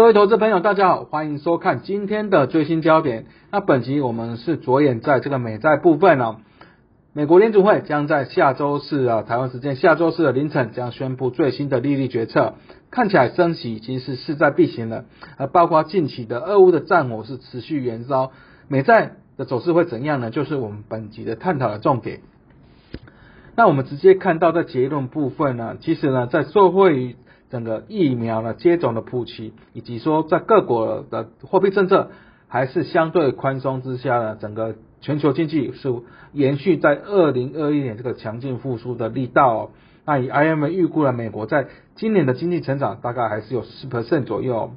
各位投资朋友，大家好，欢迎收看今天的最新焦点。那本集我们是着眼在这个美债部分哦。美国联储会将在下周四啊，台湾时间下周四的凌晨将宣布最新的利率决策。看起来升息已经是势在必行了，而包括近期的俄乌的战火是持续燃烧，美债的走势会怎样呢？就是我们本集的探讨的重点。那我们直接看到在结论部分呢，其实呢，在受惠于整个疫苗的接种的普及，以及说在各国的货币政策还是相对宽松之下呢，整个全球经济是延续在二零二一年这个强劲复苏的力道。那以 IMF 预估了美国在今年的经济成长大概还是有十 percent 左右。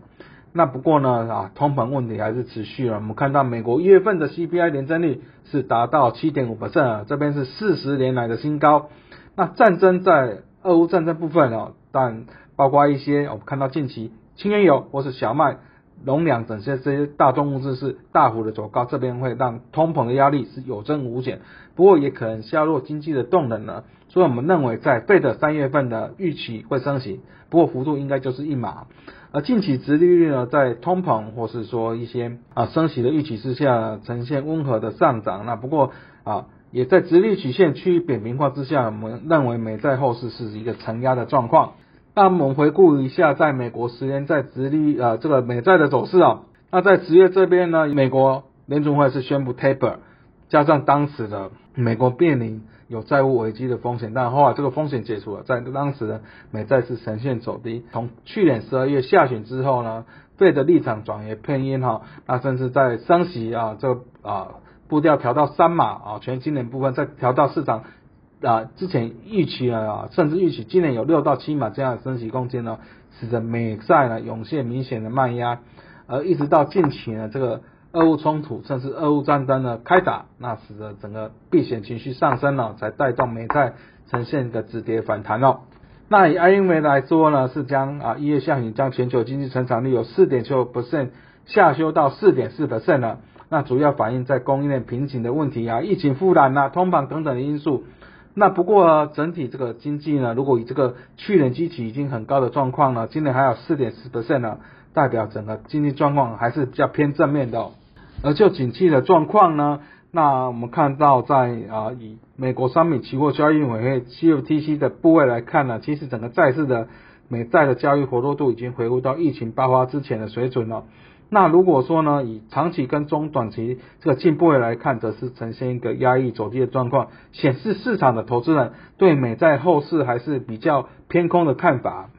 那不过呢啊，通膨问题还是持续了。我们看到美国一月份的 CPI 年增率是达到七点五 percent，这边是四十年来的新高。那战争在俄乌战争部分哦，但包括一些我们看到近期轻原油或是小麦。农粮等些这些大宗物资是大幅的走高，这边会让通膨的压力是有增无减，不过也可能削弱经济的动能呢。所以我们认为在费的三月份的预期会升息，不过幅度应该就是一码。而近期殖利率呢，在通膨或是说一些啊升息的预期之下，呈现温和的上涨。那不过啊，也在直立曲线趋于扁平化之下，我们认为美债后市是一个承压的状况。那我们回顾一下，在美国十年在直立呃这个美债的走势啊，那在十月这边呢，美国联储会是宣布 taper，加上当时的美国面临有债务危机的风险，但后来这个风险解除了，在当时的美债是呈现走低。从去年十二月下旬之后呢，费的立场转为偏鹰哈，那甚至在升息啊这啊步调调到三码啊，全今年部分再调到市场。啊，之前预期啊，甚至预期今年有六到七码这样的升息空间呢，使得美债呢涌现明显的卖压，而一直到近期呢，这个俄乌冲突甚至俄乌战争呢开打，那使得整个避险情绪上升了，才带动美债呈现一个止跌反弹哦。那以 IMF 来说呢，是将啊一月下旬将全球经济成长率有四点九 percent 下修到四点四 percent 了，那主要反映在供应链瓶颈的问题啊，疫情复燃啊，通膨等等的因素。那不过整体这个经济呢，如果以这个去年基期已经很高的状况呢，今年还有四点四 percent 呢，代表整个经济状况还是比较偏正面的。而就景气的状况呢，那我们看到在啊以美国商品期货交易委员会 CFTC 的部位来看呢，其实整个债市的美债的交易活络度已经回复到疫情爆发之前的水准了。那如果说呢，以长期跟中短期这个进步来看，则是呈现一个压抑走低的状况，显示市场的投资人对美债后市还是比较偏空的看法。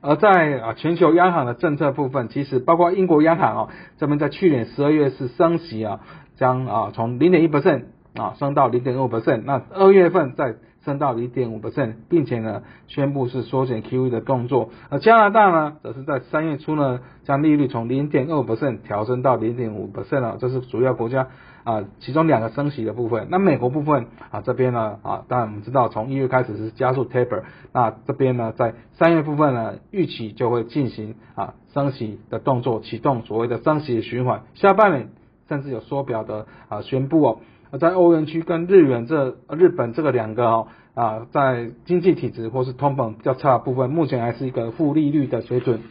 而在啊全球央行的政策部分，其实包括英国央行啊，这边在去年十二月是升息啊，将啊从零点一 percent 啊升到零点二 percent，那二月份再升到零点五 percent，并且呢宣布是缩减 QE 的动作。而加拿大呢，则是在三月初呢将利率从零点二 percent 调升到零点五 percent 了。这是主要国家啊其中两个升息的部分。那美国部分啊这边呢啊，当然我们知道从一月开始是加速 taper，那这边呢在三月部分呢预期就会进行啊升息的动作，启动所谓的升息循环。下半年甚至有缩表的啊宣布哦。在欧元区跟日元这日本这个两个哦啊，在经济体制或是通膨比较差的部分，目前还是一个负利率的水准。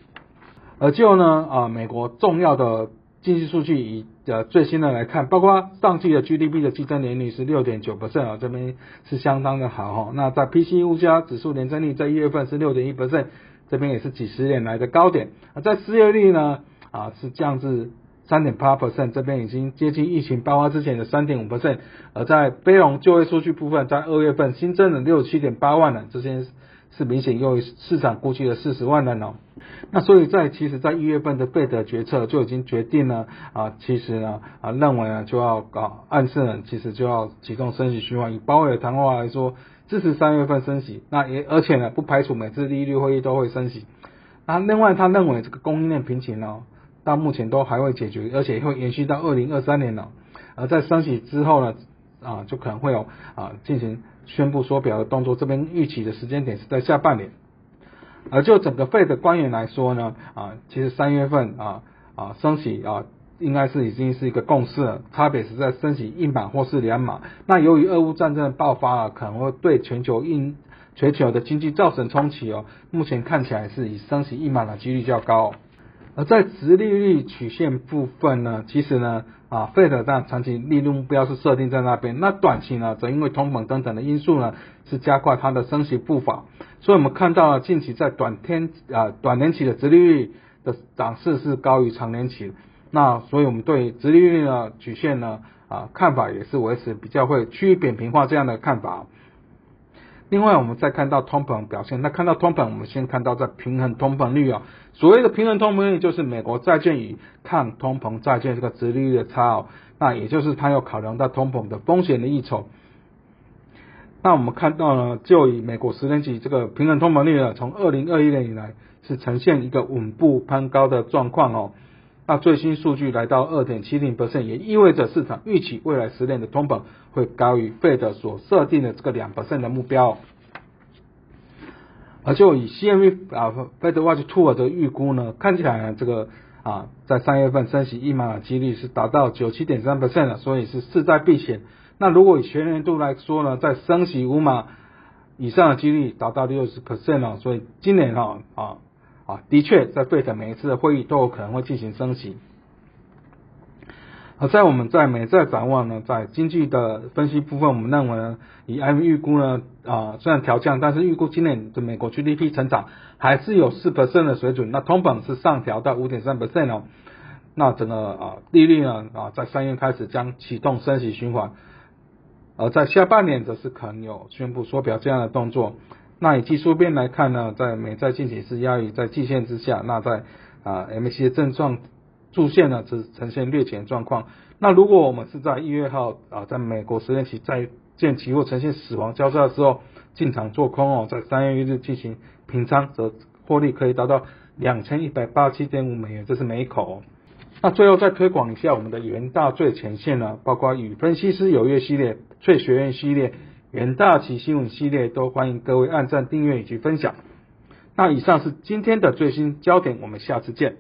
而就呢啊，美国重要的经济数据以呃最新的来看，包括上季的 GDP 的季增年率是六点九 percent 啊，这边是相当的好哈。那在 PC 物价指数年增率在一月份是六点一 percent，这边也是几十年来的高点。而在失业率呢啊是降至。三点八 percent，这边已经接近疫情爆发之前的三点五 percent。而在非农就业数据部分，在二月份新增了六七点八万人，这些是明显优于市场估计的四十万人哦。那所以在其实，在一月份的贝德决策就已经决定了啊，其实呢啊认为呢就要搞暗示呢，其实就要启动升息循环。以鲍威尔谈话来说，支持三月份升息，那也而且呢不排除每次利率会议都会升息。那另外他认为这个供应链瓶颈呢。到目前都还会解决，而且会延续到二零二三年了。而在升息之后呢，啊，就可能会有啊进行宣布缩表的动作。这边预期的时间点是在下半年。而就整个费的官员来说呢，啊，其实三月份啊啊升息啊，应该是已经是一个共识了，差别是在升息一码或是两码。那由于俄乌战争的爆发啊，可能会对全球应全球的经济造成冲击哦。目前看起来是以升息一码的几率较高。而在直利率曲线部分呢，其实呢，啊，费德但长期利率目标是设定在那边，那短期呢，则因为通膨等等的因素呢，是加快它的升息步伐。所以我们看到了近期在短天啊短年期的直利率的涨势是高于长年期，那所以我们对直利率的曲线呢，啊，看法也是维持比较会趋于扁平化这样的看法。另外，我们再看到通膨表现，那看到通膨，我们先看到在平衡通膨率啊。所谓的平衡通膨率，就是美国债券与抗通膨债券这个殖利率的差哦。那也就是它要考量到通膨的风险的益酬。那我们看到呢，就以美国十年期这个平衡通膨率呢，从二零二一年以来是呈现一个稳步攀高的状况哦。那最新数据来到二点七零 percent，也意味着市场预期未来十年的通膨会高于 Fed 所设定的这个两 percent 的目标。而就以 CME 啊，Fed Watch Tool 的预估呢，看起来呢这个啊在三月份升息一码的几率是达到九七点三 percent，所以是势在必行。那如果以全年度来说呢，在升息五码以上的几率达到六十 percent 了，所以今年哈啊。啊，的确，在费城每一次的会议都有可能会进行升息。而在我们在美债展望呢，在经济的分析部分，我们认为呢，以 M 预估呢，啊，虽然调降，但是预估今年的美国 GDP 成长还是有四 percent 的水准。那通膨是上调到五点三 percent 哦。那整个啊利率呢，啊，在三月开始将启动升息循环，而在下半年则是可能有宣布缩表这样的动作。那以技术面来看呢，在美债近期是压抑在季线之下，那在啊 m a c 的症状柱线呢是呈现略前状况。那如果我们是在一月号啊，在美国十年期债券期货呈现死亡交叉的时候进场做空哦，在三月一日进行平仓，则获利可以达到两千一百八十七点五美元，这是每口。那最后再推广一下我们的元大最前线呢，包括与分析师有约系列、翠学院系列。远大旗新闻系列都欢迎各位按赞、订阅以及分享。那以上是今天的最新焦点，我们下次见。